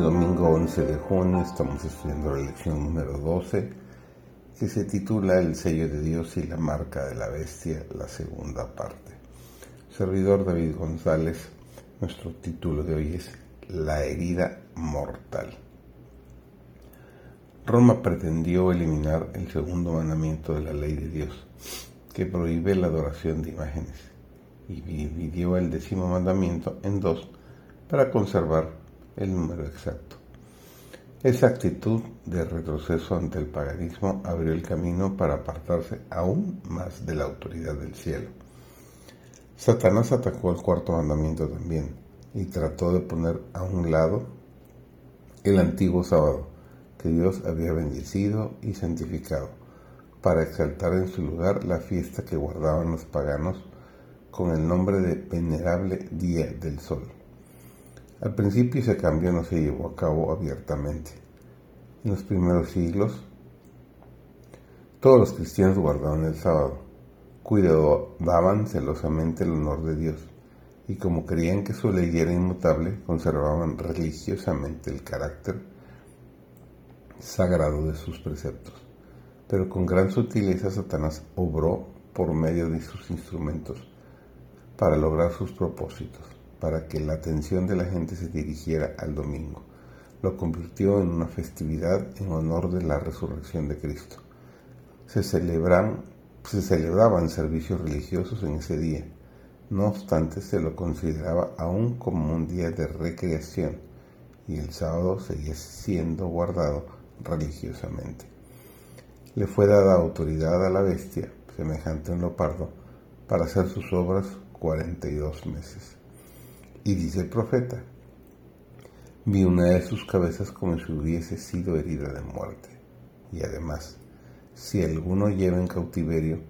Domingo 11 de junio estamos estudiando la lección número 12 que se titula El sello de Dios y la marca de la bestia, la segunda parte. Servidor David González, nuestro título de hoy es La herida mortal. Roma pretendió eliminar el segundo mandamiento de la ley de Dios, que prohíbe la adoración de imágenes, y dividió el décimo mandamiento en dos para conservar el número exacto. Esa actitud de retroceso ante el paganismo abrió el camino para apartarse aún más de la autoridad del cielo. Satanás atacó el cuarto mandamiento también y trató de poner a un lado el antiguo sábado que Dios había bendecido y santificado para exaltar en su lugar la fiesta que guardaban los paganos con el nombre de venerable Día del Sol. Al principio ese cambio no se llevó a cabo abiertamente. En los primeros siglos, todos los cristianos guardaban el sábado, cuidaban celosamente el honor de Dios, y como creían que su ley era inmutable, conservaban religiosamente el carácter sagrado de sus preceptos. Pero con gran sutileza Satanás obró por medio de sus instrumentos para lograr sus propósitos para que la atención de la gente se dirigiera al domingo. Lo convirtió en una festividad en honor de la resurrección de Cristo. Se, se celebraban servicios religiosos en ese día. No obstante, se lo consideraba aún como un día de recreación y el sábado seguía siendo guardado religiosamente. Le fue dada autoridad a la bestia, semejante a un leopardo, para hacer sus obras 42 meses. Y dice el profeta, vi una de sus cabezas como si hubiese sido herida de muerte. Y además, si alguno lleva en cautiverio,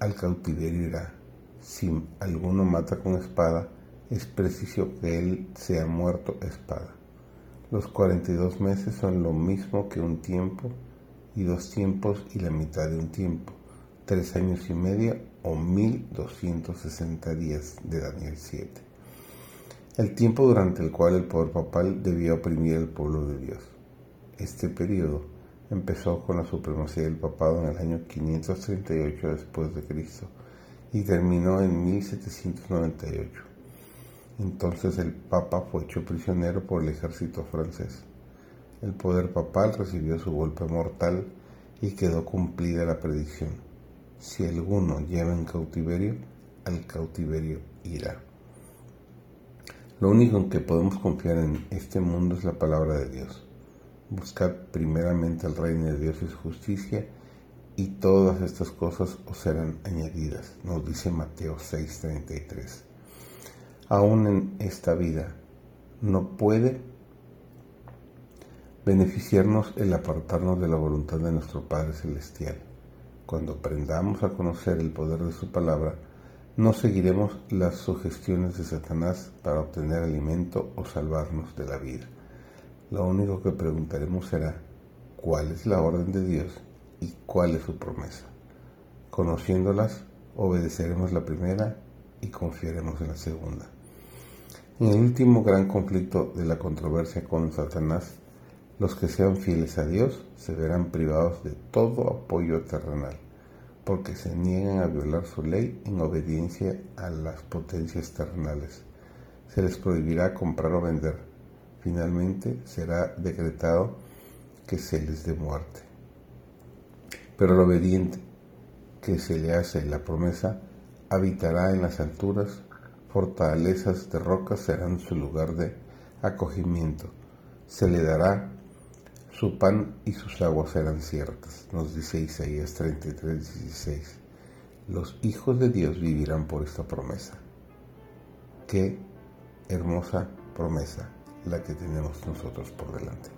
al cautiverio irá. Si alguno mata con espada, es preciso que él sea muerto espada. Los 42 meses son lo mismo que un tiempo y dos tiempos y la mitad de un tiempo, tres años y medio o 1260 días de Daniel 7 el tiempo durante el cual el poder papal debía oprimir al pueblo de Dios. Este periodo empezó con la supremacía del papado en el año 538 después de Cristo y terminó en 1798. Entonces el papa fue hecho prisionero por el ejército francés. El poder papal recibió su golpe mortal y quedó cumplida la predicción. Si alguno lleva en cautiverio, al cautiverio irá. Lo único en que podemos confiar en este mundo es la palabra de Dios. Buscad primeramente el reino de Dios y su justicia y todas estas cosas os serán añadidas, nos dice Mateo 6:33. Aún en esta vida no puede beneficiarnos el apartarnos de la voluntad de nuestro Padre Celestial. Cuando aprendamos a conocer el poder de su palabra, no seguiremos las sugestiones de Satanás para obtener alimento o salvarnos de la vida. Lo único que preguntaremos será, ¿cuál es la orden de Dios y cuál es su promesa? Conociéndolas, obedeceremos la primera y confiaremos en la segunda. En el último gran conflicto de la controversia con Satanás, los que sean fieles a Dios se verán privados de todo apoyo terrenal porque se niegan a violar su ley en obediencia a las potencias terrenales. Se les prohibirá comprar o vender. Finalmente será decretado que se les dé muerte. Pero el obediente que se le hace la promesa habitará en las alturas, fortalezas de rocas serán su lugar de acogimiento. Se le dará su pan y sus aguas eran ciertas, nos dice Isaías 33, 16. Los hijos de Dios vivirán por esta promesa. Qué hermosa promesa la que tenemos nosotros por delante.